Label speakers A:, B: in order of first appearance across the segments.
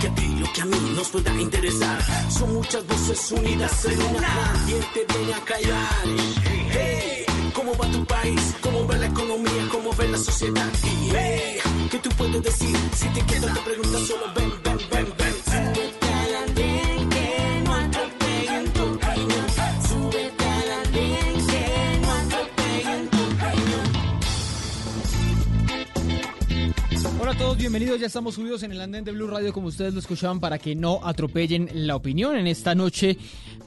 A: que a ti, lo que a mí nos pueda interesar. Son muchas voces unidas en una. Nadie te viene a callar. Hey, ¿cómo va tu país? ¿Cómo va la economía? ¿Cómo va la sociedad? Y hey, ¿qué tú puedes decir? Si te quedas te preguntas solo ven, ven, ven, ven.
B: Bienvenidos. Ya estamos subidos en el andén de Blue Radio, como ustedes lo escuchaban, para que no atropellen la opinión en esta noche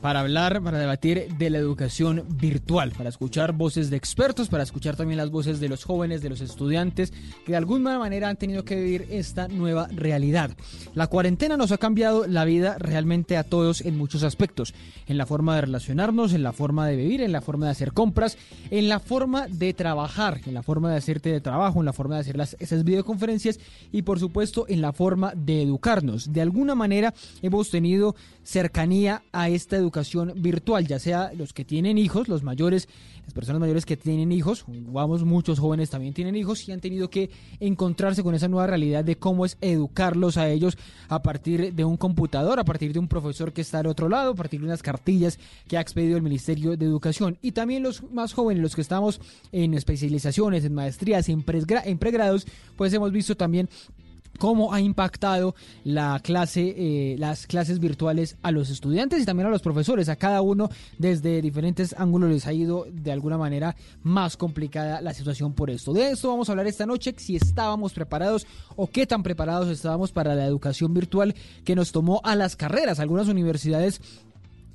B: para hablar, para debatir de la educación virtual, para escuchar voces de expertos, para escuchar también las voces de los jóvenes, de los estudiantes que de alguna manera han tenido que vivir esta nueva realidad. La cuarentena nos ha cambiado la vida realmente a todos en muchos aspectos, en la forma de relacionarnos, en la forma de vivir, en la forma de hacer compras, en la forma de trabajar, en la forma de hacerte de trabajo, en la forma de hacer las, esas videoconferencias y por supuesto en la forma de educarnos. De alguna manera hemos tenido cercanía a esta educación virtual, ya sea los que tienen hijos, los mayores, las personas mayores que tienen hijos, vamos, muchos jóvenes también tienen hijos y han tenido que encontrarse con esa nueva realidad de cómo es educarlos a ellos a partir de un computador, a partir de un profesor que está al otro lado, a partir de unas cartillas que ha expedido el Ministerio de Educación. Y también los más jóvenes, los que estamos en especializaciones, en maestrías, en, en pregrados, pues hemos visto también cómo ha impactado la clase, eh, las clases virtuales a los estudiantes y también a los profesores. A cada uno desde diferentes ángulos les ha ido de alguna manera más complicada la situación por esto. De esto vamos a hablar esta noche, si estábamos preparados o qué tan preparados estábamos para la educación virtual que nos tomó a las carreras. Algunas universidades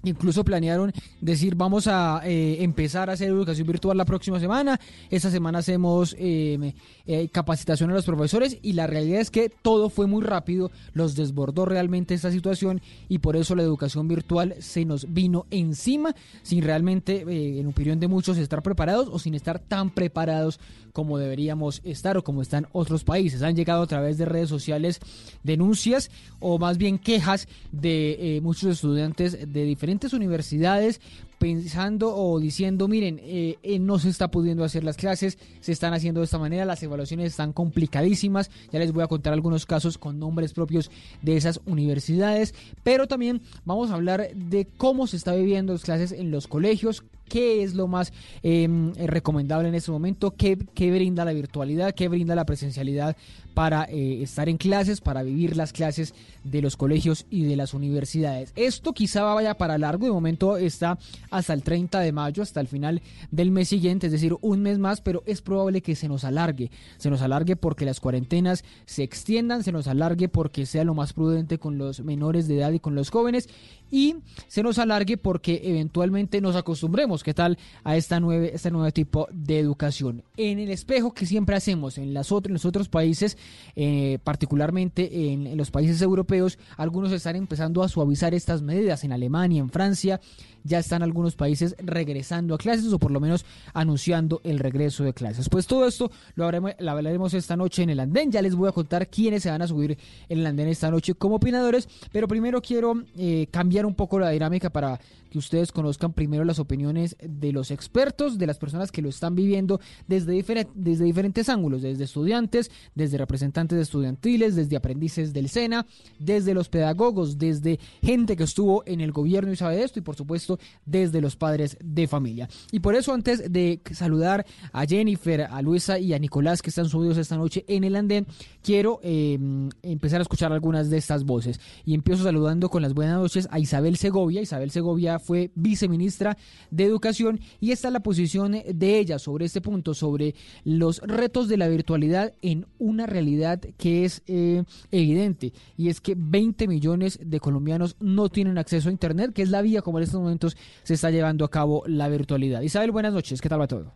B: Incluso planearon decir vamos a eh, empezar a hacer educación virtual la próxima semana. Esta semana hacemos eh, eh, capacitación a los profesores y la realidad es que todo fue muy rápido, los desbordó realmente esta situación y por eso la educación virtual se nos vino encima sin realmente, eh, en opinión de muchos, estar preparados o sin estar tan preparados como deberíamos estar o como están otros países. Han llegado a través de redes sociales denuncias o más bien quejas de eh, muchos estudiantes de diferentes universidades pensando o diciendo, miren, eh, eh, no se está pudiendo hacer las clases, se están haciendo de esta manera, las evaluaciones están complicadísimas, ya les voy a contar algunos casos con nombres propios de esas universidades, pero también vamos a hablar de cómo se está viviendo las clases en los colegios, qué es lo más eh, recomendable en este momento, qué, qué brinda la virtualidad, qué brinda la presencialidad para eh, estar en clases, para vivir las clases de los colegios y de las universidades. Esto quizá vaya para largo, de momento está hasta el 30 de mayo, hasta el final del mes siguiente, es decir, un mes más, pero es probable que se nos alargue, se nos alargue porque las cuarentenas se extiendan, se nos alargue porque sea lo más prudente con los menores de edad y con los jóvenes y se nos alargue porque eventualmente nos acostumbremos, ¿qué tal? A esta nueve, este nuevo tipo de educación. En el espejo que siempre hacemos en, las otros, en los otros países, eh, particularmente en, en los países europeos, algunos están empezando a suavizar estas medidas. En Alemania, en Francia, ya están algunos países regresando a clases o por lo menos anunciando el regreso de clases. Pues todo esto lo, hablaremos esta noche en el andén. Ya les voy a contar quiénes se van a subir en el andén esta noche como opinadores, pero primero quiero eh, cambiar un poco la dinámica para que ustedes conozcan primero las opiniones de los expertos, de las personas que lo están viviendo desde, desde diferentes ángulos, desde estudiantes, desde representantes estudiantiles, desde aprendices del SENA, desde los pedagogos, desde gente que estuvo en el gobierno y sabe de esto y por supuesto desde los padres de familia. Y por eso antes de saludar a Jennifer, a Luisa y a Nicolás que están subidos esta noche en el andén, quiero eh, empezar a escuchar algunas de estas voces. Y empiezo saludando con las buenas noches a Isabel Segovia. Isabel Segovia fue viceministra de Educación y esta es la posición de ella sobre este punto, sobre los retos de la virtualidad en una realidad que es eh, evidente y es que 20 millones de colombianos no tienen acceso a Internet, que es la vía como en estos momentos se está llevando a cabo la virtualidad. Isabel, buenas noches, ¿qué tal va todo?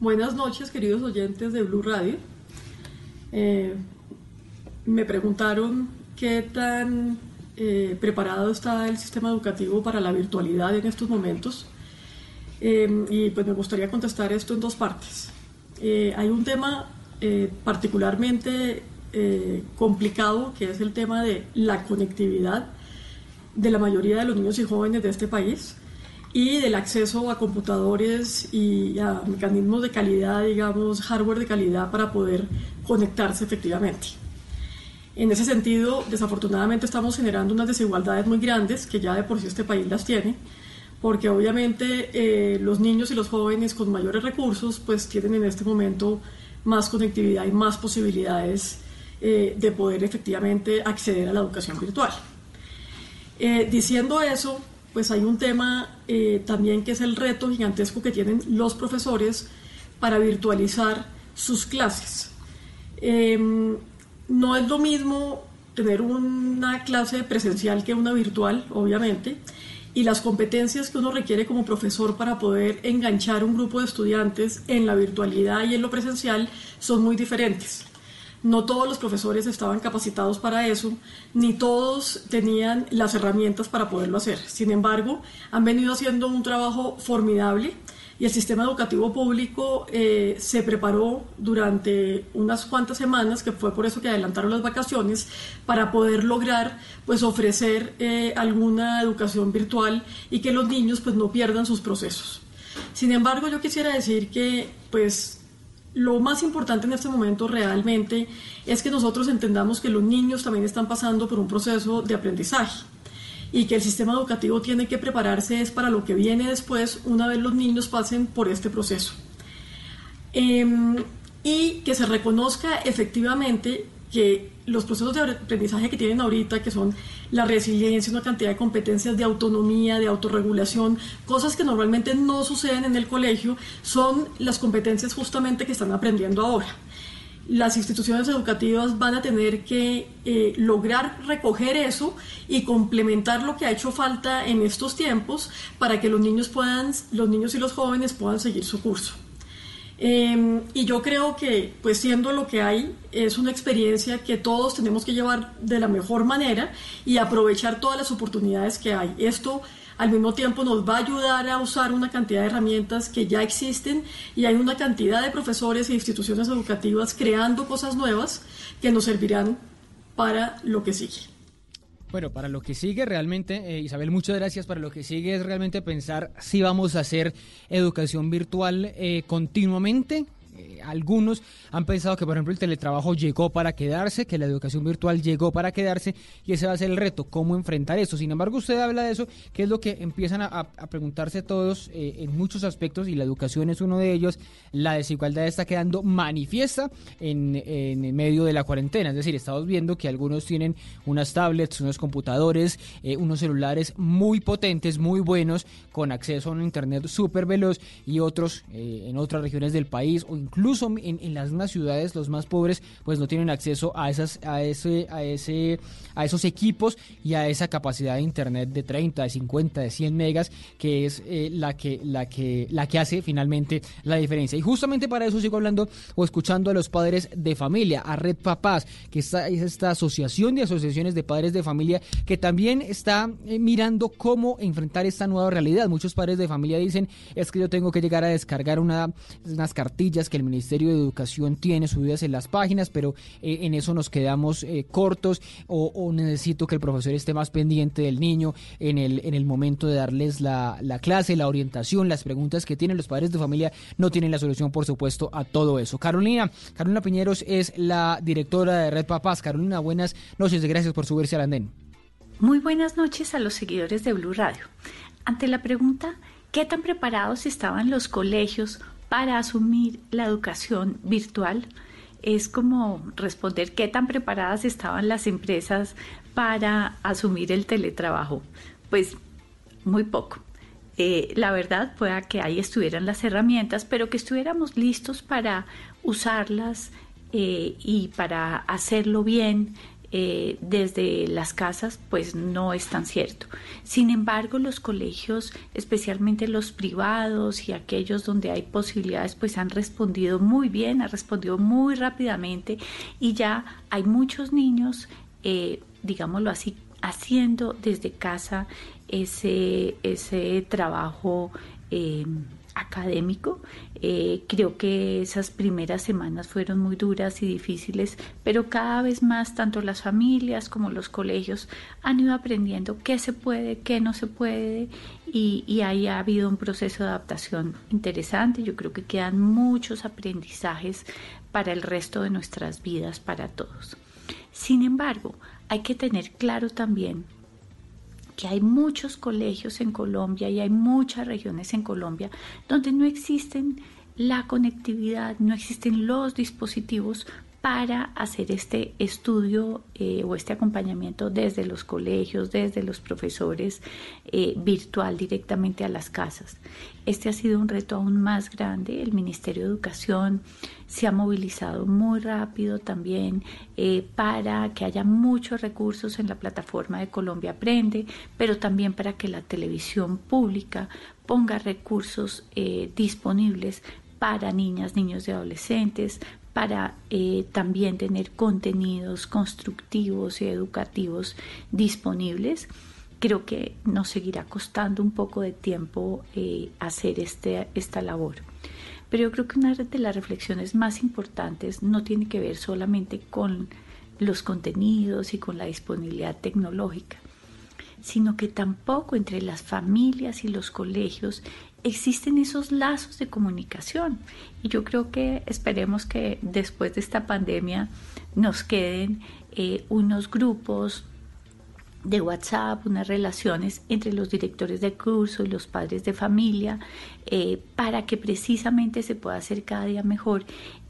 C: Buenas noches, queridos oyentes de Blue Radio. Eh, me preguntaron qué tan eh, preparado está el sistema educativo para la virtualidad en estos momentos. Eh, y pues me gustaría contestar esto en dos partes. Eh, hay un tema eh, particularmente eh, complicado que es el tema de la conectividad de la mayoría de los niños y jóvenes de este país y del acceso a computadores y a mecanismos de calidad, digamos, hardware de calidad para poder conectarse efectivamente. En ese sentido, desafortunadamente estamos generando unas desigualdades muy grandes que ya de por sí este país las tiene, porque obviamente eh, los niños y los jóvenes con mayores recursos pues tienen en este momento más conectividad y más posibilidades eh, de poder efectivamente acceder a la educación virtual. Eh, diciendo eso, pues hay un tema también que es el reto gigantesco que tienen los profesores para virtualizar sus clases. No es lo mismo tener una clase presencial que una virtual, obviamente, y las competencias que uno requiere como profesor para poder enganchar un grupo de estudiantes en la virtualidad y en lo presencial son muy diferentes. No todos los profesores estaban capacitados para eso, ni todos tenían las herramientas para poderlo hacer. Sin embargo, han venido haciendo un trabajo formidable y el sistema educativo público eh, se preparó durante unas cuantas semanas, que fue por eso que adelantaron las vacaciones, para poder lograr pues ofrecer eh, alguna educación virtual y que los niños pues no pierdan sus procesos. Sin embargo, yo quisiera decir que pues lo más importante en este momento realmente es que nosotros entendamos que los niños también están pasando por un proceso de aprendizaje y que el sistema educativo tiene que prepararse es para lo que viene después una vez los niños pasen por este proceso. Em, y que se reconozca efectivamente que los procesos de aprendizaje que tienen ahorita, que son la resiliencia, una cantidad de competencias de autonomía, de autorregulación, cosas que normalmente no suceden en el colegio, son las competencias justamente que están aprendiendo ahora las instituciones educativas van a tener que eh, lograr recoger eso y complementar lo que ha hecho falta en estos tiempos para que los niños puedan, los niños y los jóvenes puedan seguir su curso. Em, y yo creo que, pues siendo lo que hay, es una experiencia que todos tenemos que llevar de la mejor manera y aprovechar todas las oportunidades que hay. Esto al mismo tiempo nos va a ayudar a usar una cantidad de herramientas que ya existen y hay una cantidad de profesores e instituciones educativas creando cosas nuevas que nos servirán para lo que sigue.
B: Bueno, para lo que sigue realmente, eh, Isabel, muchas gracias. Para lo que sigue es realmente pensar si vamos a hacer educación virtual eh, continuamente eh, algunos han pensado que, por ejemplo, el teletrabajo llegó para quedarse, que la educación virtual llegó para quedarse y ese va a ser el reto, cómo enfrentar eso. Sin embargo, usted habla de eso, que es lo que empiezan a, preguntarse todos eh, en muchos aspectos y la educación es uno de ellos. La desigualdad está quedando manifiesta en, en medio de la cuarentena. Es decir, estamos viendo que algunos tienen unas tablets, unos computadores, eh, unos celulares muy potentes, muy buenos, con acceso a un internet súper veloz y otros en otras regiones del país o incluso en, las mismas ciudades los más pobres pues no tienen acceso a esas a ese a ese a esos equipos y a esa capacidad de internet de 30 de 50 de 100 megas que es eh, la que la que la que hace finalmente la diferencia. Y justamente para eso sigo hablando o escuchando a los padres de familia a Red Papás que está, es esta asociación de asociaciones de padres de familia que también está eh, mirando cómo enfrentar esta nueva realidad. Muchos padres de familia dicen es que yo tengo que llegar a descargar una, unas cartillas que el Ministerio de Educación tiene subidas en las páginas, pero eh, en eso nos quedamos eh, cortos o, necesito que el profesor esté más pendiente del niño en el, en el momento de darles la, la clase, la orientación, las preguntas que tienen los padres de familia no tienen la solución, por supuesto, a todo eso. Carolina, Carolina Piñeros es la directora de Red Papás. Carolina, buenas noches, gracias por subirse al andén.
D: Muy buenas noches a los seguidores de Blue Radio. Ante la pregunta, ¿qué tan preparados estaban los colegios para asumir la educación virtual es como responder qué tan preparadas estaban las empresas para asumir el teletrabajo. Pues muy poco. Eh, la verdad pueda que ahí estuvieran las herramientas, pero que estuviéramos listos para usarlas eh, y para hacerlo bien, eh, desde las casas, pues no es tan cierto. Sin embargo, los colegios, especialmente los privados y aquellos donde hay posibilidades, pues han respondido muy bien, han respondido muy rápidamente y ya hay muchos niños, eh, digámoslo así, haciendo desde casa ese, ese trabajo. Eh, académico. Eh, creo que esas primeras semanas fueron muy duras y difíciles, pero cada vez más tanto las familias como los colegios han ido aprendiendo qué se puede, qué no se puede y, y ahí ha habido un proceso de adaptación interesante. Yo creo que quedan muchos aprendizajes para el resto de nuestras vidas, para todos. Sin embargo, hay que tener claro también que hay muchos colegios en Colombia y hay muchas regiones en Colombia donde no existen la conectividad, no existen los dispositivos para hacer este estudio eh, o este acompañamiento desde los colegios, desde los profesores, eh, virtual directamente a las casas. Este ha sido un reto aún más grande. El Ministerio de Educación se ha movilizado muy rápido también eh, para que haya muchos recursos en la plataforma de Colombia Aprende, pero también para que la televisión pública ponga recursos disponibles para niñas, niños y adolescentes, para eh, también tener contenidos constructivos y educativos disponibles. Creo que nos seguirá costando un poco de tiempo eh, hacer este, esta labor. Pero yo creo que una de las reflexiones más importantes no tiene que ver solamente con los contenidos y con la disponibilidad tecnológica, sino que tampoco entre las familias y los colegios existen esos lazos de comunicación. Y yo creo que esperemos que después de esta pandemia nos queden eh, unos grupos de WhatsApp, unas relaciones entre los directores de curso y los padres de familia, eh, para que precisamente se pueda hacer cada día mejor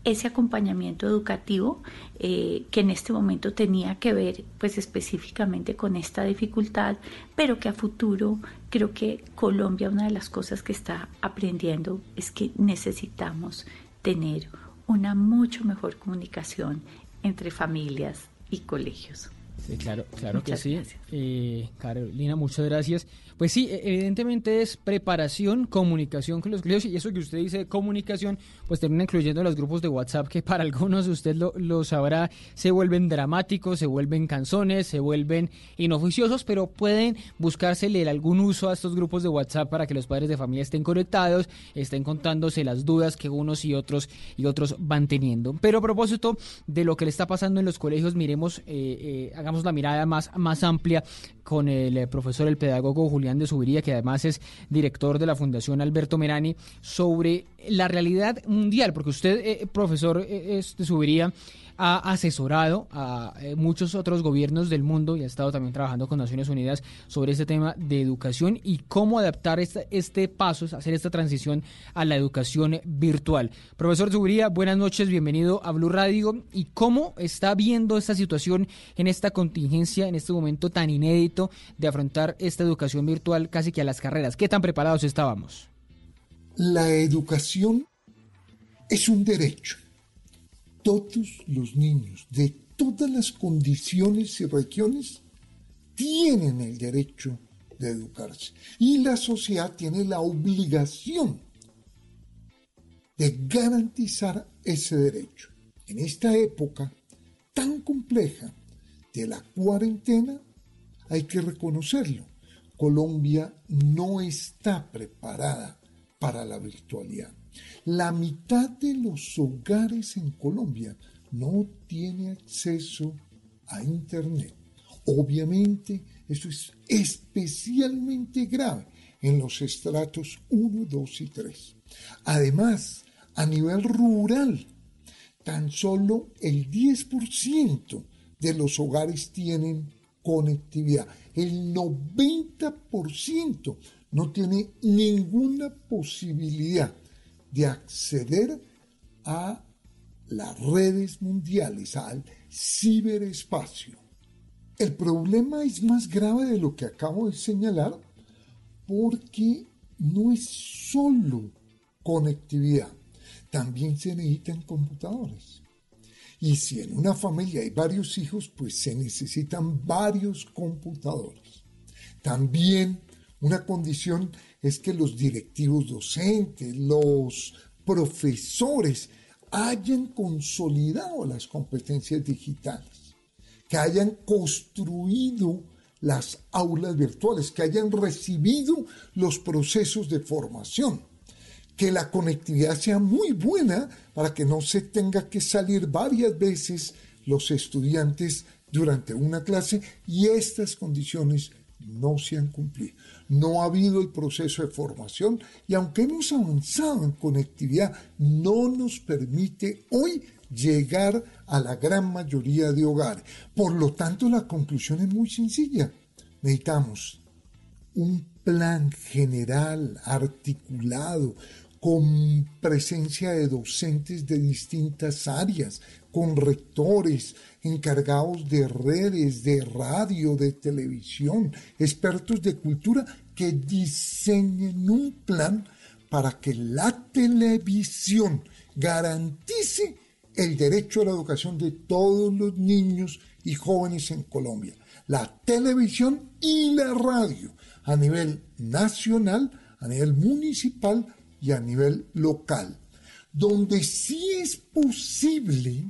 D: ese acompañamiento educativo eh, que en este momento tenía que ver pues específicamente con esta dificultad, pero que a futuro creo que Colombia una de las cosas que está aprendiendo es que necesitamos tener una mucho mejor comunicación entre familias y colegios.
B: Sí, claro, claro que sí. Eh, Carolina, muchas gracias. Pues sí, e, evidentemente es preparación, comunicación con los colegios y eso que usted dice comunicación, pues termina incluyendo los grupos de WhatsApp que para algunos usted lo, lo sabrá, se vuelven dramáticos, se vuelven canzones, se vuelven inoficiosos, pero pueden buscársele algún uso a estos grupos de WhatsApp para que los padres de familia estén conectados, estén contándose las dudas que unos y otros y otros van teniendo. Pero a propósito de lo que le está pasando en los colegios, miremos, eh, eh, hagamos la mirada más, más amplia con el eh, profesor, el pedagogo Julián de Subiría, que además es director de la Fundación Alberto Merani, sobre la realidad mundial, porque usted, eh, profesor eh, de Subiría, ha asesorado a eh, muchos otros gobiernos del mundo y ha estado también trabajando con Naciones Unidas sobre este tema de educación y cómo adaptar este, este paso, hacer esta transición a la educación virtual. Profesor Zubiría, buenas noches, bienvenido a Blue Radio. ¿Y cómo está viendo esta situación en esta contingencia, en este momento tan inédito de afrontar esta educación virtual casi que a las carreras? ¿Qué tan preparados estábamos?
E: La educación es un derecho todos los niños de todas las condiciones y regiones tienen el derecho de educarse y la sociedad tiene la obligación de garantizar ese derecho. En esta época tan compleja de la cuarentena, hay que reconocerlo, Colombia no está preparada para la virtualidad. La mitad de los hogares en Colombia no tiene acceso a Internet. Obviamente, eso es especialmente grave en los estratos 1, 2 y 3. Además, a nivel rural, tan solo el 10% de los hogares tienen conectividad. El 90% no tiene ninguna posibilidad de acceder a las redes mundiales, al ciberespacio. El problema es más grave de lo que acabo de señalar porque no es solo conectividad, también se necesitan computadores. Y si en una familia hay varios hijos, pues se necesitan varios computadores. También una condición es que los directivos docentes, los profesores hayan consolidado las competencias digitales, que hayan construido las aulas virtuales, que hayan recibido los procesos de formación, que la conectividad sea muy buena para que no se tenga que salir varias veces los estudiantes durante una clase y estas condiciones no se han cumplido. No ha habido el proceso de formación y aunque hemos avanzado en conectividad, no nos permite hoy llegar a la gran mayoría de hogares. Por lo tanto, la conclusión es muy sencilla. Necesitamos un plan general, articulado, con presencia de docentes de distintas áreas, con rectores encargados de redes, de radio, de televisión, expertos de cultura que diseñen un plan para que la televisión garantice el derecho a la educación de todos los niños y jóvenes en Colombia. La televisión y la radio a nivel nacional, a nivel municipal y a nivel local. Donde sí es posible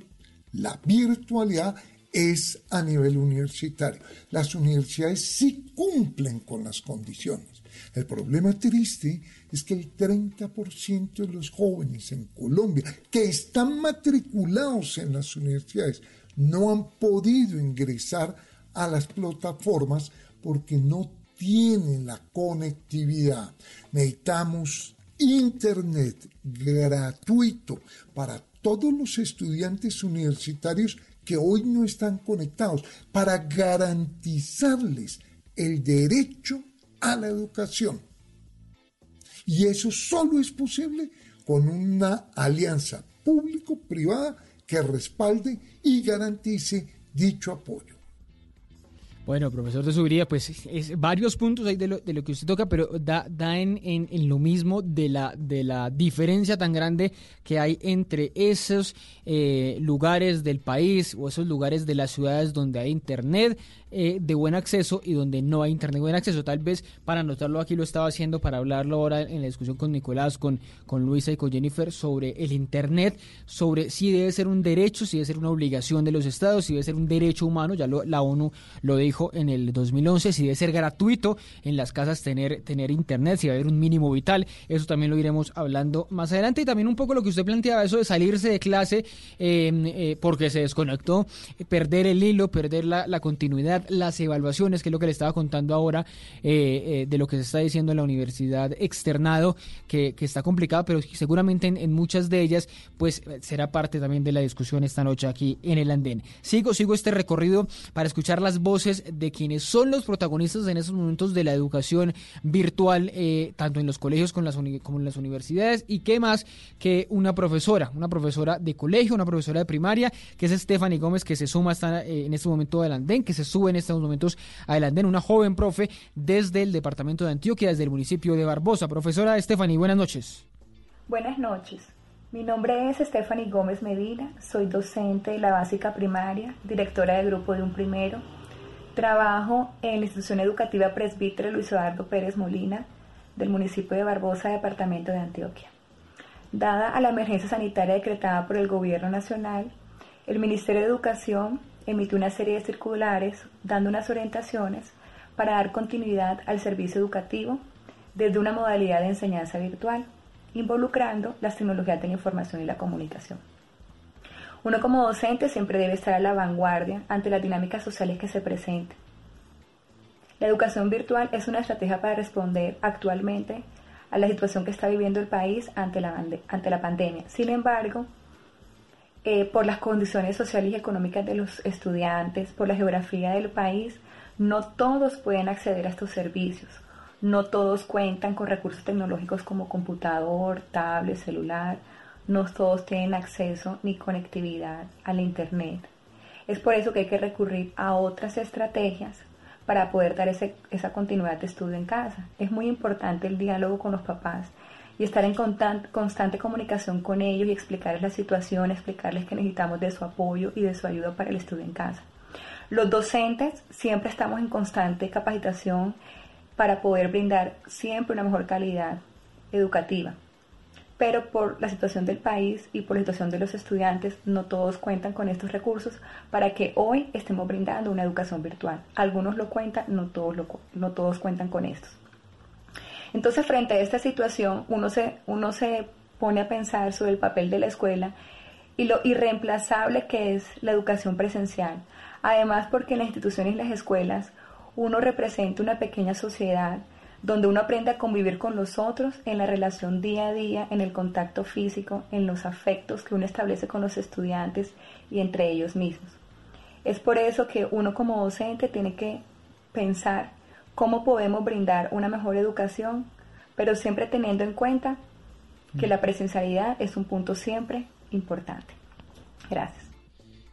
E: la virtualidad es a nivel universitario. Las universidades sí cumplen con las condiciones. El problema triste es que el 30% de los jóvenes en Colombia que están matriculados en las universidades no han podido ingresar a las plataformas porque no tienen la conectividad. Necesitamos Internet gratuito para todos los estudiantes universitarios que hoy no están conectados, para garantizarles el derecho a la educación. Y eso solo es posible con una alianza público-privada que respalde y garantice dicho apoyo.
B: Bueno, profesor de Subiría, pues es, varios puntos ahí de lo, de lo, que usted toca, pero da, da en, en, lo mismo de la, de la diferencia tan grande que hay entre esos eh, lugares del país o esos lugares de las ciudades donde hay internet eh, de buen acceso y donde no hay internet buen acceso. Tal vez para anotarlo aquí lo estaba haciendo para hablarlo ahora en la discusión con Nicolás, con, con Luisa y con Jennifer sobre el internet, sobre si debe ser un derecho, si debe ser una obligación de los estados, si debe ser un derecho humano, ya lo, la ONU lo dijo en el 2011, si debe ser gratuito en las casas tener, tener internet, si va a haber un mínimo vital, eso también lo iremos hablando más adelante y también un poco lo que usted planteaba, eso de salirse de clase em, eh, porque se desconectó, perder el hilo, perder la, la continuidad las evaluaciones, que es lo que le estaba contando ahora eh, eh, de lo que se está diciendo en la universidad externado, que, está complicado, pero seguramente en, muchas de ellas, pues será parte también de la discusión esta noche aquí en el andén. Sigo, sigo este recorrido para escuchar las voces de quienes son los protagonistas en estos momentos de la educación virtual, eh, tanto en los colegios como en las universidades, y qué más que una profesora, una profesora de colegio, una profesora de primaria, que es Stephanie Gómez, que se suma hasta, en este momento del andén, que se sube en estos momentos adelante una joven profe desde el departamento de Antioquia, desde el municipio de Barbosa. Profesora Stephanie, buenas noches.
F: Buenas noches. Mi nombre es Stephanie Gómez Medina, soy docente de la básica primaria, directora del grupo de un primero. Trabajo en la institución educativa presbítero Luis Eduardo Pérez Molina del municipio de Barbosa, departamento de Antioquia. Dada a la emergencia sanitaria decretada por el Gobierno Nacional, el Ministerio de Educación emitió una serie de circulares dando unas orientaciones para dar continuidad al servicio educativo desde una modalidad de enseñanza virtual, involucrando las tecnologías de la información y la comunicación. Uno como docente siempre debe estar a la vanguardia ante las dinámicas sociales que se presenten. La educación virtual es una estrategia para responder actualmente a la situación que está viviendo el país ante la, ante la pandemia. Sin embargo, eh, por las condiciones sociales y económicas de los estudiantes, por la geografía del país, no todos pueden acceder a estos servicios. No todos cuentan con recursos tecnológicos como computador, tablet, celular. No todos tienen acceso ni conectividad al Internet. Es por eso que hay que recurrir a otras estrategias para poder dar esa continuidad de estudio en casa. Es muy importante el diálogo con los papás y estar en constante comunicación con ellos y explicarles la situación, explicarles que necesitamos de su apoyo y de su ayuda para el estudio en casa. Los docentes siempre estamos en constante capacitación para poder brindar siempre una mejor calidad educativa. Pero por la situación del país y por la situación de los estudiantes, no todos cuentan con estos recursos para que hoy estemos brindando una educación virtual. Algunos lo cuentan, no todos, no todos cuentan con estos. Entonces, frente a esta situación, uno se, uno se pone a pensar sobre el papel de la escuela y lo irreemplazable que es la educación presencial. Además, porque en las instituciones y las escuelas uno representa una pequeña sociedad donde uno aprende a convivir con los otros en la relación día a día, en el contacto físico, en los afectos que uno establece con los estudiantes y entre ellos mismos. Es por eso que uno como docente tiene que pensar cómo podemos brindar una mejor educación, pero siempre teniendo en cuenta que la presencialidad es un punto siempre importante. Gracias.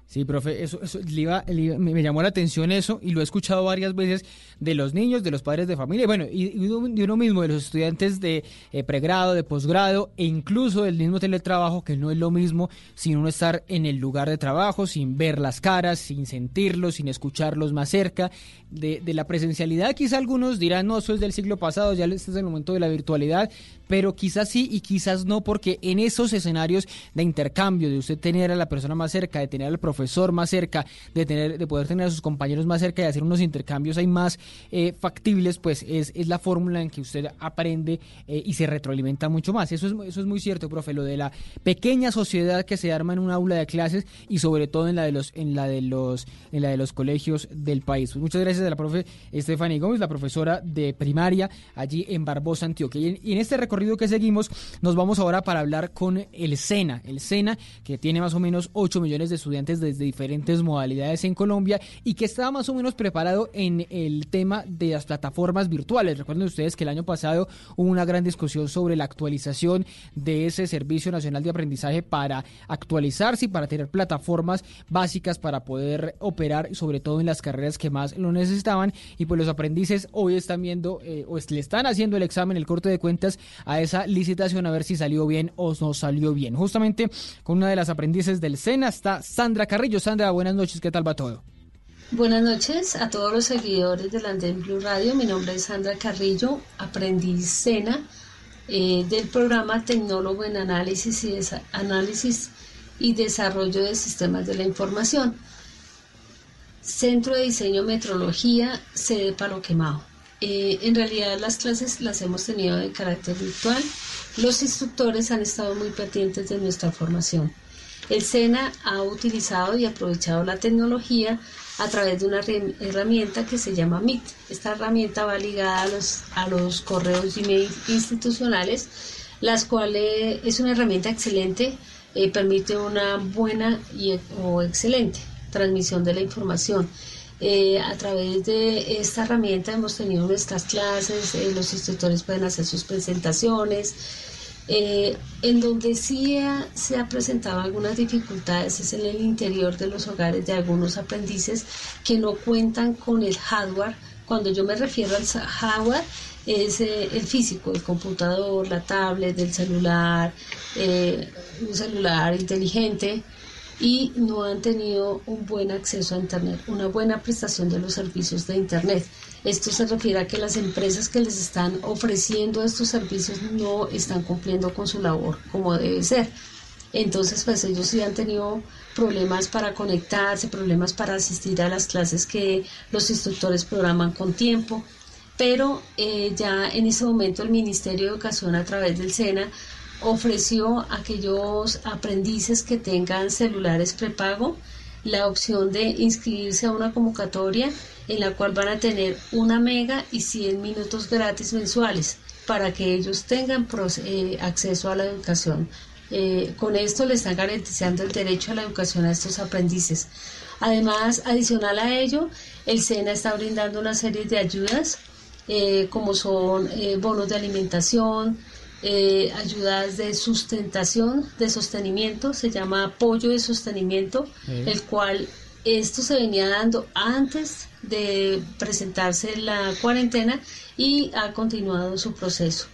B: Sí, profe, eso, eso me llamó la atención eso y lo he escuchado varias veces de los niños, de los padres de familia, bueno, y, de uno mismo, de los estudiantes de eh, pregrado, de posgrado e incluso del mismo teletrabajo, que no es lo mismo sin uno estar en el lugar de trabajo, sin ver las caras, sin sentirlos, sin escucharlos más cerca. De, de la presencialidad, quizá algunos dirán, no, eso es del siglo pasado, ya este es el momento de la virtualidad, pero quizás sí y quizás no, porque en esos escenarios de intercambio, de usted tener a la persona más cerca, de tener al profesor más cerca, de tener, de poder tener a sus compañeros más cerca y hacer unos intercambios hay más eh, factibles, pues es, es la fórmula en que usted aprende eh, y se retroalimenta mucho más. Eso es, eso es muy cierto, profe, lo de la pequeña sociedad que se arma en un aula de clases y sobre todo en la de los, en la de los, en la de los colegios del país. Pues muchas gracias a la profe Stephanie Gómez, la profesora de primaria allí en Barbosa, Antioquia. Y en, este recorrido que seguimos, nos vamos ahora para hablar con el SENA. El SENA, que tiene más o menos 8 millones de estudiantes desde diferentes modalidades en Colombia y que está más o menos preparado en el tema de las plataformas virtuales. Recuerden ustedes que el año pasado hubo una gran discusión sobre la actualización de ese Servicio Nacional de Aprendizaje para actualizarse y para tener plataformas básicas para poder operar, sobre todo en las carreras que más lo necesitaban. Y pues los aprendices hoy están viendo eh, o le están haciendo el examen, el corte de cuentas a esa licitación a ver si salió bien o no salió bien. Justamente con una de las aprendices del SENA está Sandra Sandra, buenas noches, ¿qué tal va todo?
G: Buenas noches a todos los seguidores de Andén Blue Radio. Mi nombre es Sandra Carrillo, aprendiz SENA eh, del programa Tecnólogo en Análisis y, Análisis y Desarrollo de Sistemas de la Información. Centro de Diseño Metrología, sede Palo Quemado. Eh, en realidad las clases las hemos tenido de carácter virtual. Los instructores han estado muy pendientes de nuestra formación. El SENA ha utilizado y aprovechado la tecnología a través de una herramienta que se llama Meet. Esta herramienta va ligada a los, a los correos Gmail institucionales, las cuales es una herramienta excelente, eh, permite una buena y, o excelente transmisión de la información. Eh, a través de esta herramienta hemos tenido nuestras clases, eh, los instructores pueden hacer sus presentaciones. Eh, en donde sí se ha presentado algunas dificultades es en el interior de los hogares de algunos aprendices que no cuentan con el hardware. Cuando yo me refiero al hardware, es el físico, el computador, la tablet, el celular, un celular inteligente, y no han tenido un buen acceso a Internet, una buena prestación de los servicios de Internet. Esto se refiere a que las empresas que les están ofreciendo estos servicios no están cumpliendo con su labor como debe ser. Entonces, pues ellos sí han tenido problemas para conectarse, problemas para asistir a las clases que los instructores programan con tiempo. Pero eh, ya en ese momento el Ministerio de Educación a través del SENA ofreció a aquellos aprendices que tengan celulares prepago la opción de inscribirse a una convocatoria en la cual van a tener una mega y 100 minutos gratis mensuales para que ellos tengan eh, acceso a la educación. Eh, con esto le están garantizando el derecho a la educación a estos aprendices. Además, adicional a ello, el SENA está brindando una serie de ayudas eh, como son bonos de alimentación, ayudas de sustentación, de sostenimiento, se llama apoyo de sostenimiento, el cual esto se venía dando antes de presentarse la cuarentena y ha continuado su proceso.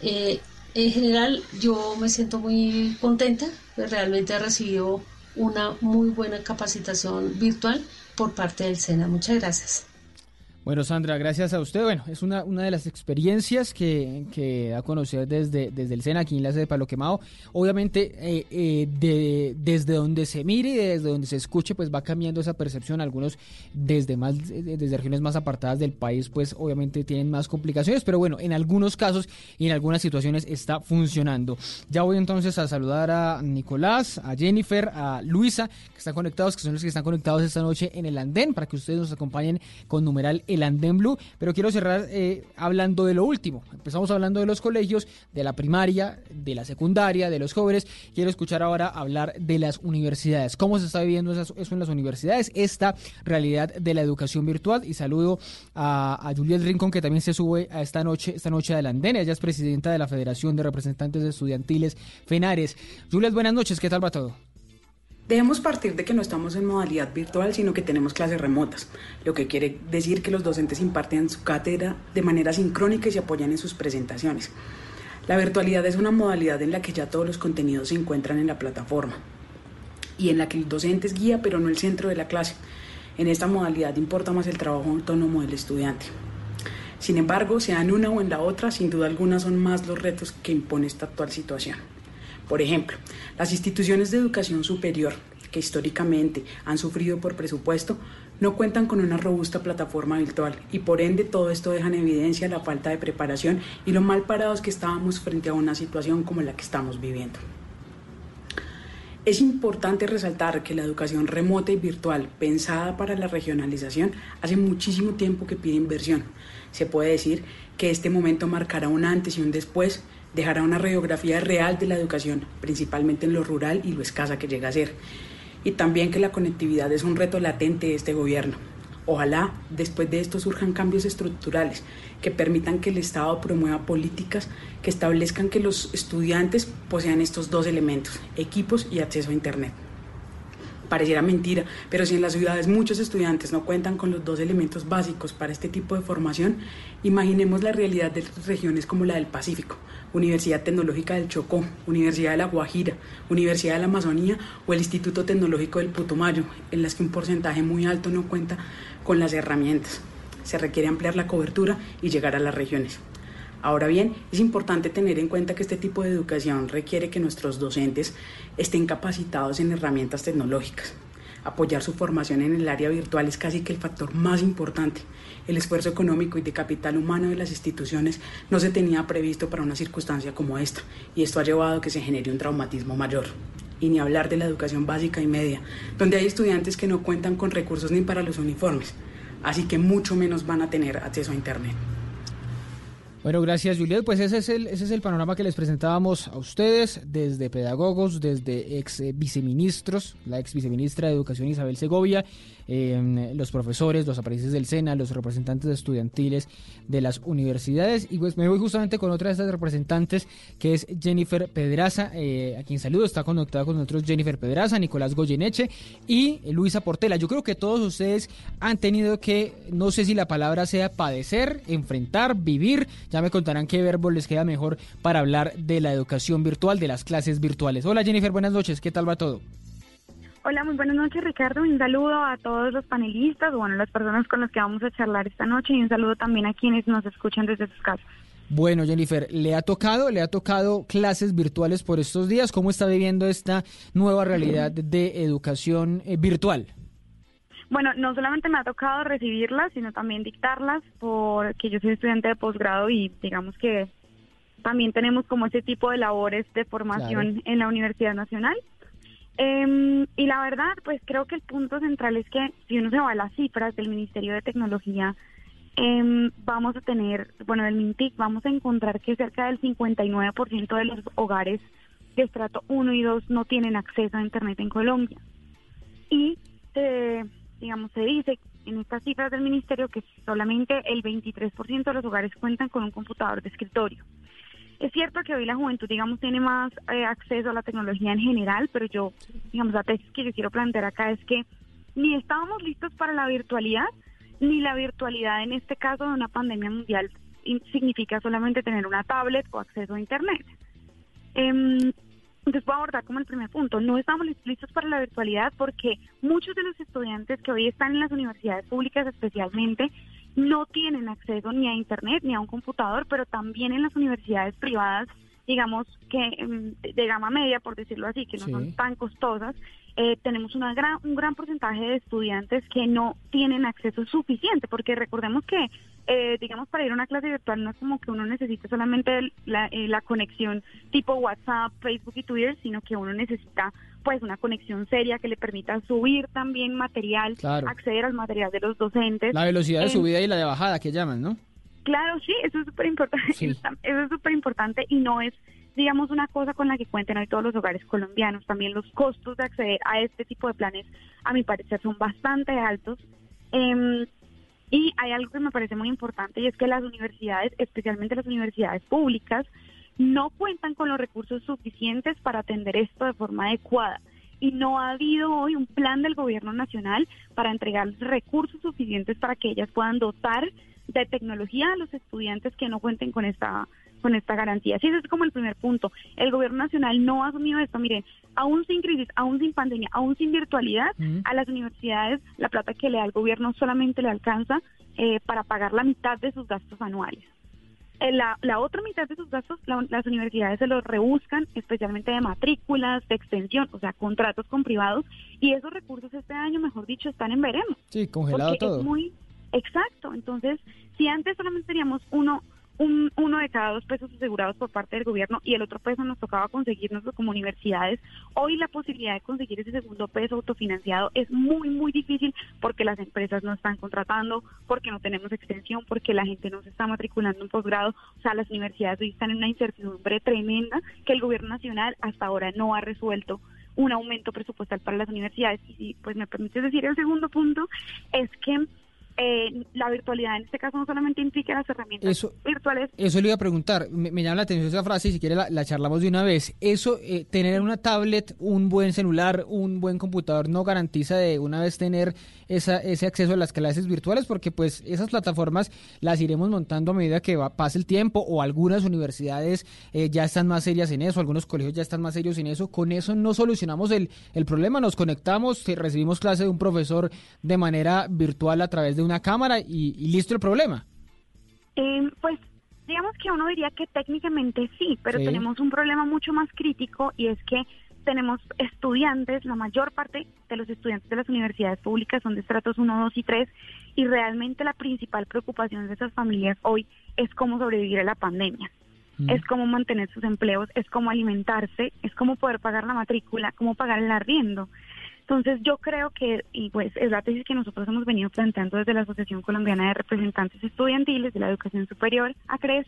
G: Eh, en general yo me siento muy contenta, realmente he recibido una muy buena capacitación virtual por parte del SENA. Muchas gracias.
B: Bueno, Sandra, gracias a usted. Bueno, es una, una de las experiencias que, que da a conocer desde, desde el SENA, aquí en la sede de Palo Quemado. Obviamente, eh, eh, de, desde donde se mire y desde donde se escuche, pues va cambiando esa percepción. Algunos desde, más, desde regiones más apartadas del país, pues obviamente tienen más complicaciones, pero bueno, en algunos casos y en algunas situaciones está funcionando. Ya voy entonces a saludar a Nicolás, a Jennifer, a Luisa, que están conectados, que son los que están conectados esta noche en el andén, para que ustedes nos acompañen con numeral el Andén Blue, pero quiero cerrar eh, hablando de lo último. Empezamos hablando de los colegios, de la primaria, de la secundaria, de los jóvenes. Quiero escuchar ahora hablar de las universidades. ¿Cómo se está viviendo eso en las universidades? Esta realidad de la educación virtual. Y saludo a, a Juliet Rincón, que también se sube a esta noche, esta noche del Andén. Ella es presidenta de la Federación de Representantes Estudiantiles FENARES. Juliet, buenas noches. ¿Qué tal va todo?
H: Debemos partir de que no estamos en modalidad virtual, sino que tenemos clases remotas, lo que quiere decir que los docentes imparten su cátedra de manera sincrónica y se apoyan en sus presentaciones. La virtualidad es una modalidad en la que ya todos los contenidos se encuentran en la plataforma y en la que el docente es guía pero no el centro de la clase. En esta modalidad importa más el trabajo autónomo del estudiante. Sin embargo, sea en una o en la otra, sin duda alguna son más los retos que impone esta actual situación. Por ejemplo, las instituciones de educación superior, que históricamente han sufrido por presupuesto, no cuentan con una robusta plataforma virtual y por ende todo esto deja en evidencia la falta de preparación y lo mal parados que estábamos frente a una situación como la que estamos viviendo. Es importante resaltar que la educación remota y virtual pensada para la regionalización hace muchísimo tiempo que pide inversión. Se puede decir que este momento marcará un antes y un después dejará una radiografía real de la educación, principalmente en lo rural y lo escasa que llega a ser. Y también que la conectividad es un reto latente de este gobierno. Ojalá después de esto surjan cambios estructurales que permitan que el Estado promueva políticas que establezcan que los estudiantes posean estos dos elementos, equipos y acceso a Internet. Pareciera mentira, pero si en las ciudades muchos estudiantes no cuentan con los dos elementos básicos para este tipo de formación, imaginemos la realidad de regiones como la del Pacífico, Universidad Tecnológica del Chocó, Universidad de La Guajira, Universidad de la Amazonía o el Instituto Tecnológico del Putumayo, en las que un porcentaje muy alto no cuenta con las herramientas. Se requiere ampliar la cobertura y llegar a las regiones. Ahora bien, es importante tener en cuenta que este tipo de educación requiere que nuestros docentes estén capacitados en herramientas tecnológicas. Apoyar su formación en el área virtual es casi que el factor más importante. El esfuerzo económico y de capital humano de las instituciones no se tenía previsto para una circunstancia como esta, y esto ha llevado a que se genere un traumatismo mayor. Y ni hablar de la educación básica y media, donde hay estudiantes que no cuentan con recursos ni para los uniformes, así que mucho menos van a tener acceso a Internet.
B: Bueno, gracias Juliet. Pues ese es, el, ese es el panorama que les presentábamos a ustedes desde pedagogos, desde ex viceministros, la ex viceministra de Educación Isabel Segovia los profesores, los aprendices del SENA, los representantes estudiantiles de las universidades. Y pues me voy justamente con otra de estas representantes, que es Jennifer Pedraza, eh, a quien saludo, está conectada con nosotros Jennifer Pedraza, Nicolás Goyeneche y Luisa Portela. Yo creo que todos ustedes han tenido que, no sé si la palabra sea padecer, enfrentar, vivir, ya me contarán qué verbo les queda mejor para hablar de la educación virtual, de las clases virtuales. Hola Jennifer, buenas noches, ¿qué tal va todo?
I: Hola, muy buenas noches Ricardo. Un saludo a todos los panelistas, bueno, las personas con las que vamos a charlar esta noche y un saludo también a quienes nos escuchan desde sus casas.
B: Bueno, Jennifer, ¿le ha tocado, le ha tocado clases virtuales por estos días? ¿Cómo está viviendo esta nueva realidad de educación eh, virtual?
I: Bueno, no solamente me ha tocado recibirlas, sino también dictarlas, porque yo soy estudiante de posgrado y digamos que también tenemos como ese tipo de labores de formación en la Universidad Nacional. Eh, y la verdad, pues creo que el punto central es que si uno se va a las cifras del Ministerio de Tecnología, eh, vamos a tener, bueno, del MINTIC, vamos a encontrar que cerca del 59% de los hogares de estrato 1 y 2 no tienen acceso a Internet en Colombia. Y, digamos, se dice en estas cifras del Ministerio que solamente el 23% de los hogares cuentan con un computador de escritorio. Es cierto que hoy la juventud, digamos, tiene más eh, acceso a la tecnología en general, pero yo, digamos, la tesis que yo quiero plantear acá es que ni estábamos listos para la virtualidad, ni la virtualidad en este caso de una pandemia mundial significa solamente tener una tablet o acceso a Internet. Eh, entonces voy a abordar como el primer punto. No estamos listos para la virtualidad porque muchos de los estudiantes que hoy están en las universidades públicas especialmente no tienen acceso ni a Internet ni a un computador, pero también en las universidades privadas, digamos que em, de gama media, por decirlo así, que no son tan costosas, eh, tenemos una gran, un gran porcentaje de estudiantes que no tienen acceso suficiente, porque recordemos que eh, digamos, para ir a una clase virtual no es como que uno necesite solamente la, eh, la, conexión tipo WhatsApp, Facebook y Twitter, sino que uno necesita pues una conexión seria que le permita subir también material, acceder al material de los docentes.
B: La velocidad de subida y la de bajada que llaman, ¿no?
I: Claro, sí, eso es súper importante, eso es súper importante y no es digamos, una cosa con la que cuenten hoy todos los hogares colombianos. También los costos de acceder a este tipo de planes, a mi parecer, son bastante altos. Eh, y hay algo que me parece muy importante y es que las universidades, especialmente las universidades públicas, no cuentan con los recursos suficientes para atender esto de forma adecuada. Y no ha habido hoy un plan del gobierno nacional para entregar recursos suficientes para que ellas puedan dotar de tecnología a los estudiantes que no cuenten con esta con esta garantía. Sí, ese es como el primer punto. El gobierno nacional no ha asumido esto. Miren, aún sin crisis, aún sin pandemia, aún sin virtualidad, a las universidades la plata que le da el gobierno solamente le alcanza eh, para pagar la mitad de sus gastos anuales. Eh, la, la, otra mitad de sus gastos las universidades se los rebuscan, especialmente de matrículas, de extensión, o sea, contratos con privados, y esos recursos este año, mejor dicho, están en veremos.
B: Sí, congelado todo.
I: Es muy exacto. Entonces, si antes solamente teníamos uno un, uno de cada dos pesos asegurados por parte del gobierno y el otro peso nos tocaba conseguirnos como universidades. Hoy la posibilidad de conseguir ese segundo peso autofinanciado es muy, muy difícil porque las empresas no están contratando, porque no tenemos extensión, porque la gente no se está matriculando en posgrado. O sea, las universidades hoy están en una incertidumbre tremenda que el gobierno nacional hasta ahora no ha resuelto un aumento presupuestal para las universidades. Y si pues me permites decir el segundo punto, es que eh, la virtualidad en este caso no solamente implica las herramientas virtuales.
B: Eso le iba a preguntar, me, llama la atención esa frase y si quiere la, charlamos de una vez. Eso, eh, tener una tablet, un buen celular, un buen computador no garantiza de una vez tener esa, ese acceso a las clases virtuales porque pues esas plataformas las iremos montando a medida que va, pase el tiempo o algunas universidades eh, ya están más serias en eso, algunos colegios ya están más serios en eso. Con eso no solucionamos el, el problema, nos conectamos, recibimos clase de un profesor de manera virtual a través de una cámara y, listo el problema.
I: Eh, pues digamos que uno diría que técnicamente sí, pero tenemos un problema mucho más crítico y es que tenemos estudiantes, la mayor parte de los estudiantes de las universidades públicas son de estratos 1, 2 y 3 y realmente la principal preocupación de esas familias hoy es cómo sobrevivir a la pandemia. Mm. Es cómo mantener sus empleos, es cómo alimentarse, es cómo poder pagar la matrícula, cómo pagar el arriendo. Entonces yo creo que, y pues es la tesis que nosotros hemos venido planteando desde la Asociación Colombiana de Representantes Estudiantiles de la Educación Superior, ACRES,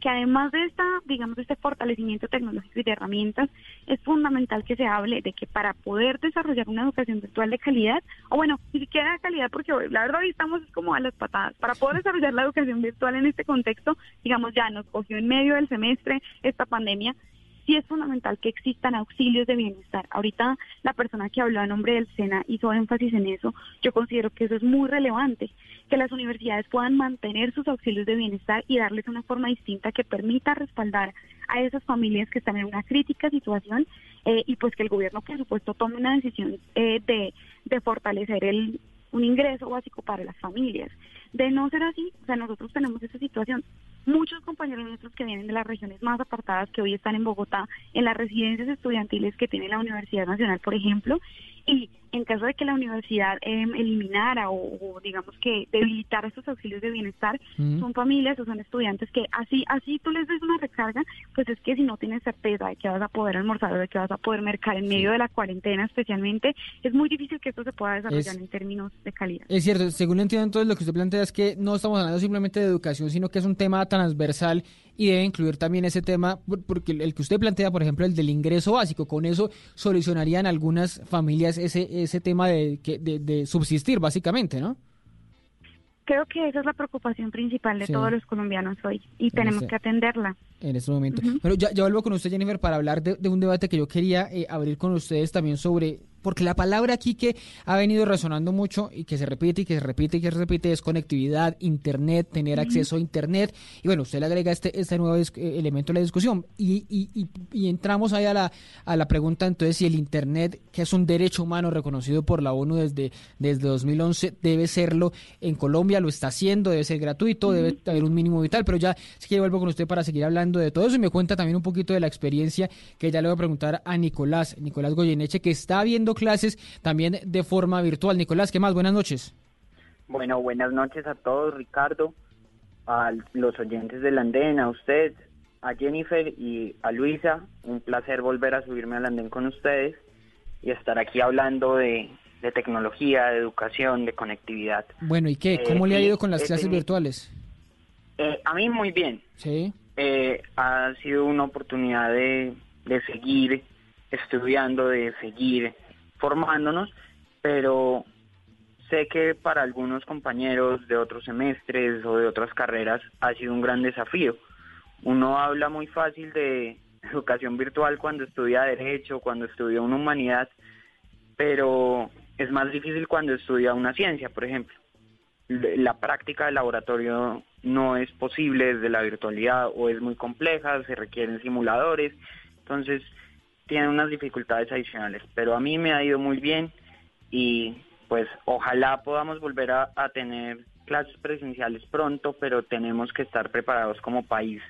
I: que además de esta, digamos, de este fortalecimiento tecnológico y de herramientas, es fundamental que se hable de que para poder desarrollar una educación virtual de calidad, o bueno, ni siquiera de calidad, porque la verdad hoy estamos como a las patadas, para poder desarrollar la educación virtual en este contexto, digamos, ya nos cogió en medio del semestre esta pandemia, sí es fundamental que existan auxilios de bienestar. Ahorita la persona que habló a nombre del SENA hizo énfasis en eso. Yo considero que eso es muy relevante, que las universidades puedan mantener sus auxilios de bienestar y darles una forma distinta que permita respaldar a esas familias que están en una crítica situación eh, y pues que el gobierno, por supuesto, tome una decisión eh, de, de fortalecer el, un ingreso básico para las familias. De no ser así, o sea, nosotros tenemos esa situación. Muchos compañeros nuestros que vienen de las regiones más apartadas, que hoy están en Bogotá, en las residencias estudiantiles que tiene la Universidad Nacional, por ejemplo, y en caso de que la universidad em, eliminara o, digamos que debilitara estos auxilios de bienestar, son familias o son estudiantes que así así tú les des una recarga, pues es que si no tienes certeza de que vas a poder almorzar o de que vas a poder mercar en medio de la cuarentena especialmente, es muy difícil que esto se pueda desarrollar en términos de calidad.
B: Es cierto, según entiendo entonces lo que usted plantea es que no estamos hablando simplemente de educación, sino que es un tema transversal y debe incluir también ese tema, porque el que usted plantea, por ejemplo, el del ingreso básico, con eso solucionarían algunas familias ese, ese tema de, de, de subsistir, básicamente, ¿no?
I: Creo que esa es la preocupación principal de todos los colombianos hoy y tenemos que atenderla.
B: En este momento. Bueno, ya, ya, vuelvo con usted, Jennifer, para hablar de, un debate que yo quería eh, abrir con ustedes también sobre porque la palabra aquí que ha venido resonando mucho y que se repite y que se repite y que se repite es conectividad, internet, tener acceso a internet. Y bueno, usted le agrega este, este nuevo eh, elemento a la discusión. Y, y, y, entramos ahí a la, a la pregunta entonces si el internet, que es un derecho humano reconocido por la ONU desde, desde 2011, debe serlo en Colombia, lo está haciendo, debe ser gratuito, debe haber un mínimo vital, pero ya si que vuelvo con usted para seguir hablando de todo eso y me cuenta también un poquito de la experiencia que ya le voy a preguntar a Nicolás, Nicolás Goyeneche, que está viendo clases también de forma virtual. Nicolás, ¿qué más? Buenas noches.
J: Bueno, buenas noches a todos, Ricardo. a los oyentes del andén, a usted, a Jennifer y a Luisa. Un placer volver a subirme al andén con ustedes y estar aquí hablando de, tecnología, de educación, de conectividad.
B: Bueno, ¿y qué? ¿Cómo le ha ido con las clases virtuales?
J: a mí muy bien.
B: Sí.
J: ha sido una oportunidad de, de seguir estudiando, de seguir formándonos, pero sé que para algunos compañeros de otros semestres o de otras carreras ha sido un gran desafío. Uno habla muy fácil de educación virtual cuando estudia derecho, cuando estudia una humanidad, pero es más difícil cuando estudia una ciencia, por ejemplo. La práctica del laboratorio no es posible desde la virtualidad o es muy compleja, se requieren simuladores, entonces tiene unas dificultades adicionales, pero a mí me ha ido muy bien y pues ojalá podamos volver a, tener clases presenciales pronto, pero tenemos que estar preparados como país.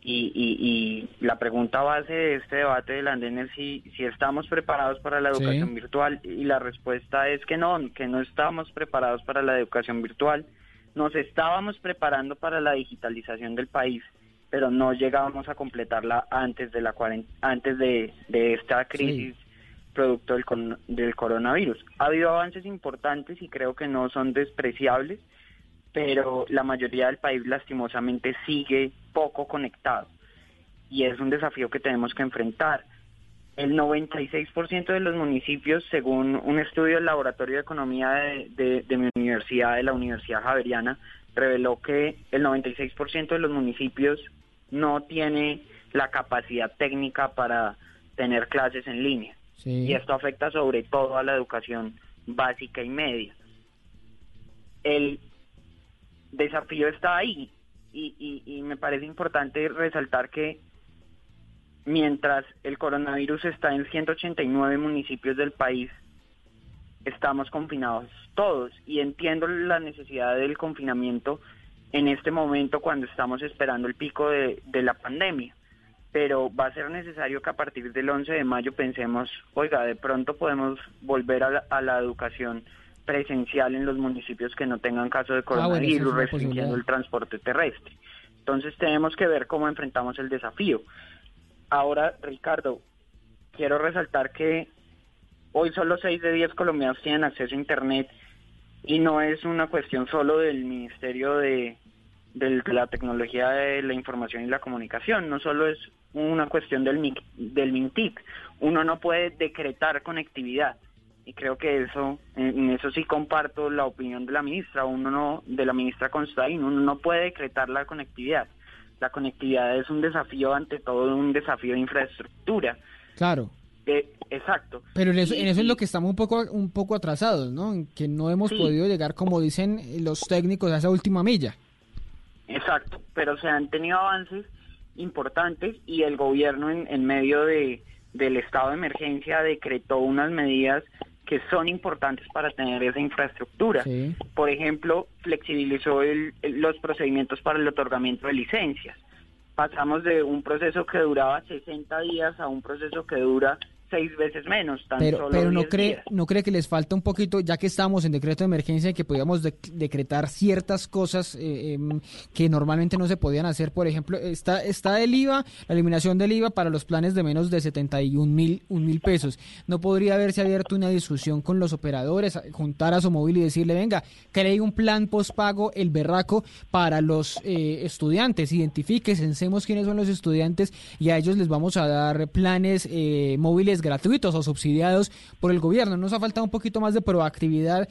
J: Y, y, la pregunta base de este debate del andén es si, si estamos preparados para la educación virtual y la respuesta es que no, que no estamos preparados para la educación virtual. Nos estábamos preparando para la digitalización del país, pero no llegábamos a completarla antes de la antes de, esta crisis producto del, del coronavirus. Ha habido avances importantes y creo que no son despreciables, pero la mayoría del país lastimosamente sigue poco conectado y es un desafío que tenemos que enfrentar. El 96% de los municipios, según un estudio del Laboratorio de Economía de, de mi universidad, de la Universidad Javeriana, reveló que el 96% de los municipios no tiene la capacidad técnica para tener clases en línea. Y esto afecta sobre todo a la educación básica y media. El desafío está ahí y, y, me parece importante resaltar que mientras el coronavirus está en 189 municipios del país, estamos confinados todos y entiendo la necesidad del confinamiento en este momento cuando estamos esperando el pico de, de la pandemia pero va a ser necesario que a partir del 11 de mayo pensemos, oiga, de pronto podemos volver a la, educación presencial en los municipios que no tengan caso de ah, coronavirus, restringiendo el transporte terrestre. Entonces tenemos que ver cómo enfrentamos el desafío. Ahora, Ricardo, quiero resaltar que hoy solo 6 de 10 colombianos tienen acceso a Internet y no es una cuestión solo del Ministerio de, de la Tecnología de la Información y la Comunicación, no solo es una cuestión del, del MINTIC. Uno no puede decretar conectividad. Y creo que eso, en eso sí comparto la opinión de la ministra, uno no, de la ministra Constaín, uno no puede decretar la conectividad. La conectividad es un desafío, ante todo un desafío de infraestructura.
B: Claro.
J: Eh, exacto.
B: Pero en eso, en eso es lo que estamos un poco, un poco atrasados, ¿no? que no hemos podido llegar, como dicen los técnicos, a esa última milla.
J: Exacto, pero se han tenido avances importantes y el gobierno en, medio de, del estado de emergencia decretó unas medidas que son importantes para tener esa infraestructura. Por ejemplo, flexibilizó los procedimientos para el otorgamiento de licencias. Pasamos de un proceso que duraba 60 días a un proceso que dura seis veces menos.
B: pero pero no cree, no cree que les falta un poquito, ya que estamos en decreto de emergencia, que podíamos decretar ciertas cosas eh, em, que normalmente no se podían hacer. Por ejemplo, está, está el IVA, la eliminación del IVA para los planes de menos de 71 mil, un mil pesos. No podría haberse abierto una discusión con los operadores, juntar a su móvil y decirle, venga, cree un plan postpago, el berraco, para los eh, estudiantes. Identifique, censemos quiénes son los estudiantes y a ellos les vamos a dar planes eh, gratuitos o subsidiados por el gobierno. Nos ha faltado un poquito más de proactividad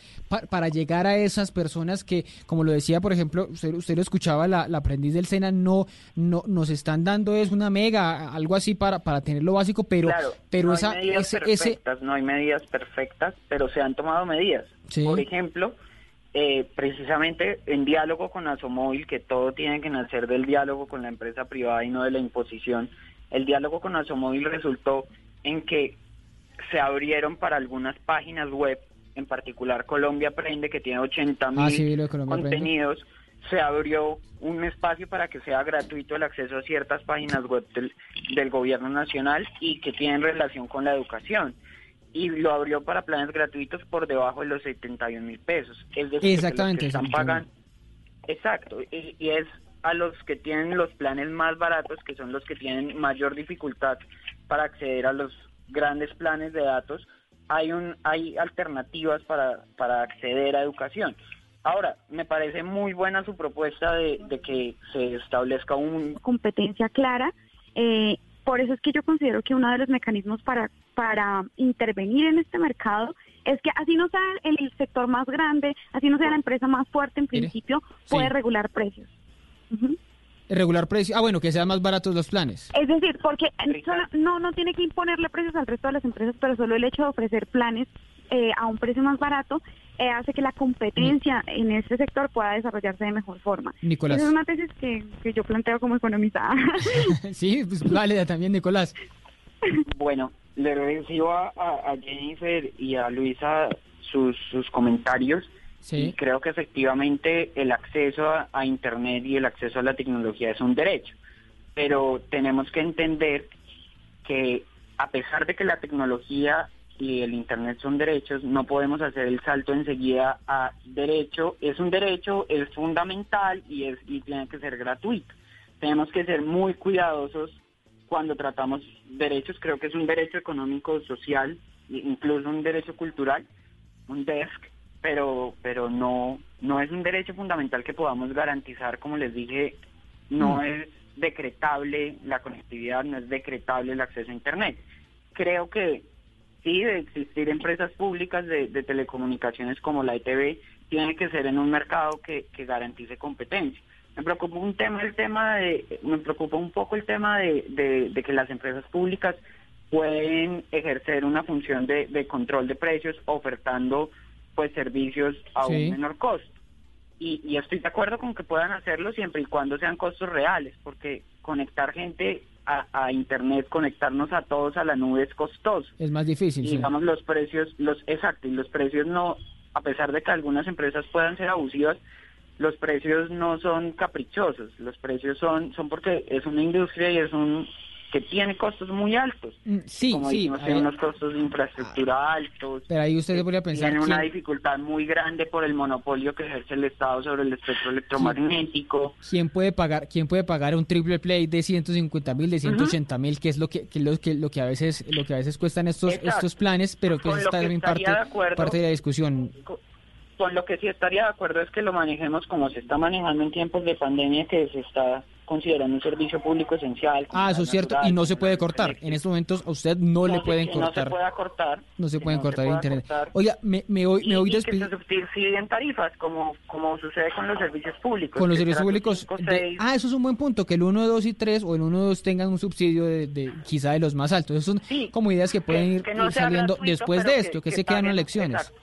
B: para llegar a esas personas que, como lo decía, por ejemplo, usted, usted lo escuchaba, la, aprendiz del SENA, no, no nos están dando es una mega, algo así para, para tener lo básico, pero, pero
J: no
B: esa,
J: hay medidas perfectas, no hay medidas perfectas, pero se han tomado medidas. Por ejemplo, eh, precisamente en diálogo con Asomóvil, que todo tiene que nacer del diálogo con la empresa privada y no de la imposición, el diálogo con Asomóvil resultó en que se abrieron para algunas páginas web, en particular Colombia Aprende, que tiene 80 ah, mil contenidos, se abrió un espacio para que sea gratuito el acceso a ciertas páginas web del, gobierno nacional y que tienen relación con la educación. Y lo abrió para planes gratuitos por debajo de los 71 mil pesos.
B: Exactamente.
J: están pagando, Exacto, y, y es a los que tienen los planes más baratos, que son los que tienen mayor dificultad para acceder a los grandes planes de datos, hay un hay alternativas para, para acceder a educación. Ahora, me parece muy buena su propuesta de, de que se establezca un...
I: competencia clara. Eh, por eso es que yo considero que uno de los mecanismos para, para intervenir en este mercado es que así no sea el sector más grande, así no sea la empresa más fuerte, en principio puede regular precios.
B: Regular precio. Ah, bueno, que sean más baratos los planes.
I: Es decir, porque solo- no, no tiene que imponerle precios al resto de las empresas, pero solo el hecho de ofrecer planes eh, a un precio más barato eh, hace que la competencia en este sector pueda desarrollarse de mejor forma.
B: Nicolás.
I: Esa es una tesis que, que yo planteo como economista.
B: sí, pues válida también, Nicolás.
J: Bueno, le recibo a, a- a Jennifer y a Luisa sus, sus comentarios
B: Sí.
J: y creo que efectivamente el acceso a, Internet y el acceso a la tecnología es un derecho, pero tenemos que entender que a pesar de que la tecnología y el Internet son derechos, no podemos hacer el salto enseguida a derecho. Es un derecho, es fundamental y, es, y tiene que ser gratuito. Tenemos que ser muy cuidadosos cuando tratamos derechos. Creo que es un derecho económico, social, incluso un derecho cultural, un desk, pero, pero no, no es un derecho fundamental que podamos garantizar, como les dije, no
K: Mm.
J: es decretable la conectividad, no es decretable el acceso a Internet. Creo que sí, de existir empresas públicas de, de telecomunicaciones como la ETV, tiene que ser en un mercado que, que garantice competencia. Me preocupa un tema, el tema de, me preocupa un poco el tema de, de- de que las empresas públicas pueden ejercer una función de, de control de precios ofertando pues servicios a
B: Sí.
J: un menor costo. Y, y estoy de acuerdo con que puedan hacerlo siempre y cuando sean costos reales, porque conectar gente a, a internet, conectarnos a todos a la nube es costoso
B: Es más difícil.
J: y
B: sí.
J: digamos los precios, los exacto, y los precios no, a pesar de que algunas empresas puedan ser abusivas, los precios no son caprichosos, los precios son, son porque es una industria y es un que tiene costos muy altos.
B: Mm, Sí,
J: Como
B: sí.
J: dijimos,
B: a
J: tiene unos costos de infraestructura altos.
B: Pero ahí usted se podría pensar
J: Tiene una
B: quién-
J: dificultad muy grande por el monopolio que ejerce el Estado sobre el espectro electromagnético.
B: ¿Quién puede pagar, quién puede pagar un triple play de 150 mil, de 180 mil, que es lo que, que lo que lo que a veces lo que a veces cuestan estos
J: Exacto.
B: estos planes, pero
J: lo
B: está también parte
J: estaría de acuerdo-
B: parte de la discusión.
J: Con lo que sí estaría de acuerdo es que lo manejemos como se está manejando en tiempos de pandemia, que se está considerando un servicio público esencial.
B: Ah, eso es cierto,
J: natural,
B: y no se puede cortar. En estos momentos a usted no, le
J: se-
B: pueden
J: que No se
B: cortar.
J: pueda cortar.
B: No se
J: que
B: pueden
J: no se
B: cortar el
J: pueda
B: internet.
J: cortar.
B: Oiga, me, me voy, me voy
J: y, y que
B: despidiendo
J: se subsidien tarifas, como, como sucede con los servicios públicos.
B: con los
J: que
B: servicios públicos. de- ah, eso es un buen punto, que el 1, 2 y 3 o el 1, 2 tengan un subsidio de, de quizá de los más altos. Eso son como ideas que pueden ir,
J: que no
B: ir
J: sea
B: saliendo
J: gratuito,
B: después de
J: que-
B: esto, que,
J: que
B: se quedan
J: paguen,
B: elecciones.
J: exacto.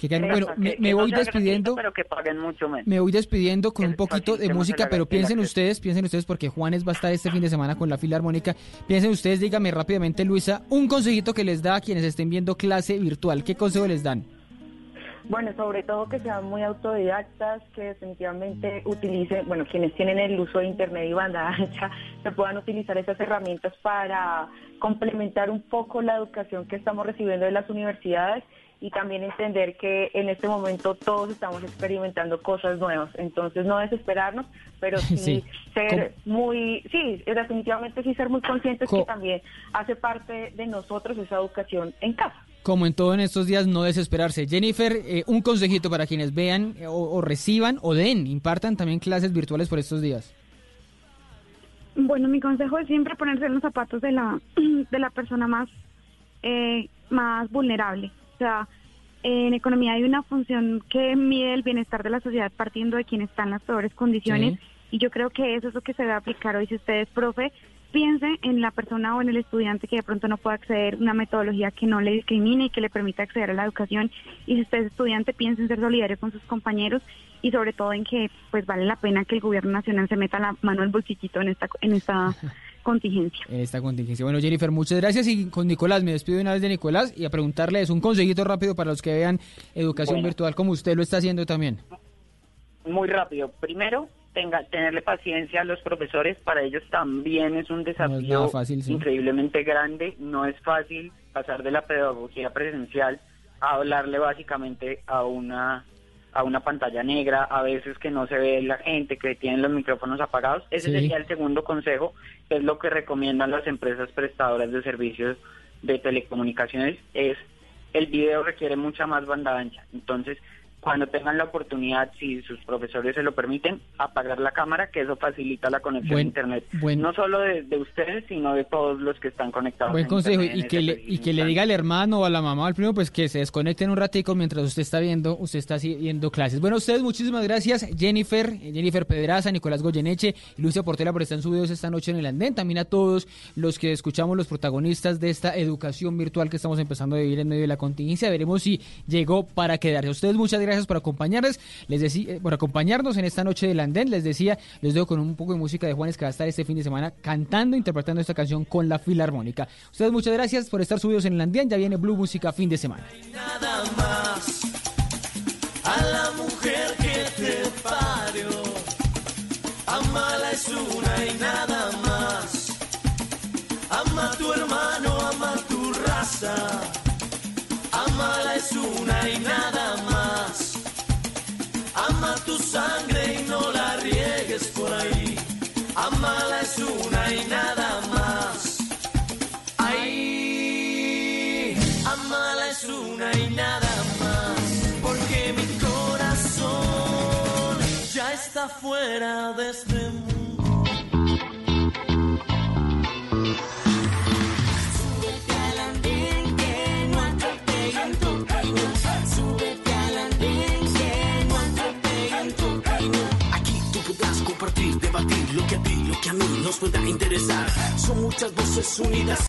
B: Que bueno, me,
J: que-
B: me
J: que no
B: voy despidiendo.
J: pero que paguen mucho menos.
B: Me voy despidiendo con un poquito de música, pero piensen ustedes, piensen ustedes, porque Juanes va a estar este fin de semana con la Filarmónica. Piensen ustedes, dígame rápidamente, Luisa, un consejito que les da a quienes estén viendo clase virtual. ¿Qué consejo les dan?
K: Bueno, sobre todo que sean muy autodidactas, que definitivamente utilicen, bueno, quienes tienen el uso de Internet y banda ancha, que puedan utilizar esas herramientas para complementar un poco la educación que estamos recibiendo de las universidades y también entender que en este momento todos estamos experimentando cosas nuevas. Entonces, no desesperarnos, pero sí,
B: Sí.
K: ser muy, sí, definitivamente sí ser muy conscientes
B: Co-
K: que también hace parte de nosotros esa educación en casa.
B: Como en todo en estos días, no desesperarse. Jennifer, eh, un consejito para quienes vean eh, o, o reciban o den, impartan también clases virtuales por estos días.
I: Bueno, mi consejo es siempre ponerse en los zapatos de la, de la persona más, eh, más vulnerable. O sea, en economía hay una función que mide el bienestar de la sociedad partiendo de quien está en las peores condiciones
L: Sí.
I: y yo creo que eso es lo que se debe aplicar hoy. Si usted es profe, piense en la persona o en el estudiante que de pronto no pueda acceder a una metodología que no le discrimine y que le permita acceder a la educación. Y si usted es estudiante, piense en ser solidario con sus compañeros y sobre todo en que pues vale la pena que el gobierno nacional se meta la mano al bolsillito en esta en esta contingencia.
B: en esta contingencia. Bueno, Jennifer, muchas gracias. Y con Nicolás, me despido de una vez de Nicolás y a preguntarles un consejito rápido para los que vean educación
J: Bueno.
B: virtual como usted lo está haciendo también.
J: Muy rápido. Primero, tenga, tenerle paciencia a los profesores. Para ellos también es un desafío
B: nada fácil, sí.
J: increíblemente grande. No es fácil pasar de la pedagogía presencial a hablarle básicamente a una a una pantalla negra, a veces que no se ve la gente, que tienen los micrófonos apagados. Ese
B: Sí.
J: sería el segundo consejo, que es lo que recomiendan las empresas prestadoras de servicios de telecomunicaciones, es el video requiere mucha más banda ancha. Entonces, cuando tengan la oportunidad, si sus profesores se lo permiten, apagar la cámara, que eso facilita la conexión
B: Buen-
J: a Internet.
B: buen-
J: no solo de, de ustedes, sino de todos los que están conectados.
B: Buen
J: en
B: consejo y que, le, y que le diga al hermano o a la mamá o al primo pues que se desconecten un ratico mientras usted está viendo, usted está siguiendo clases. Bueno, ustedes muchísimas gracias, Jennifer, Jennifer Pedraza, Nicolás Goyeneche y Lucia Portela por estar en sus videos esta noche en el andén. También a todos los que escuchamos los protagonistas de esta educación virtual que estamos empezando a vivir en medio de la contingencia. Veremos si llegó para quedarse. Ustedes muchas gracias por acompañarles, les decía, eh, por acompañarnos en esta noche del andén. Les decía, les dejo con un poco de música de Juanes que va a estar este fin de semana cantando, interpretando esta canción con la Filarmónica. Ustedes muchas gracias por estar subidos en el andén. Ya viene Blue Música fin de semana.
A: nada a la mujer y nada más. Ama tu hermano, ama a tu raza. Amala es una y nada más. Ama tu sangre y no la riegues por ahí. Amala es una y nada más. Ay, amala es una y nada más, porque mi corazón ya está fuera de este mundo. Nos pueda interesar. Son muchas voces unidas.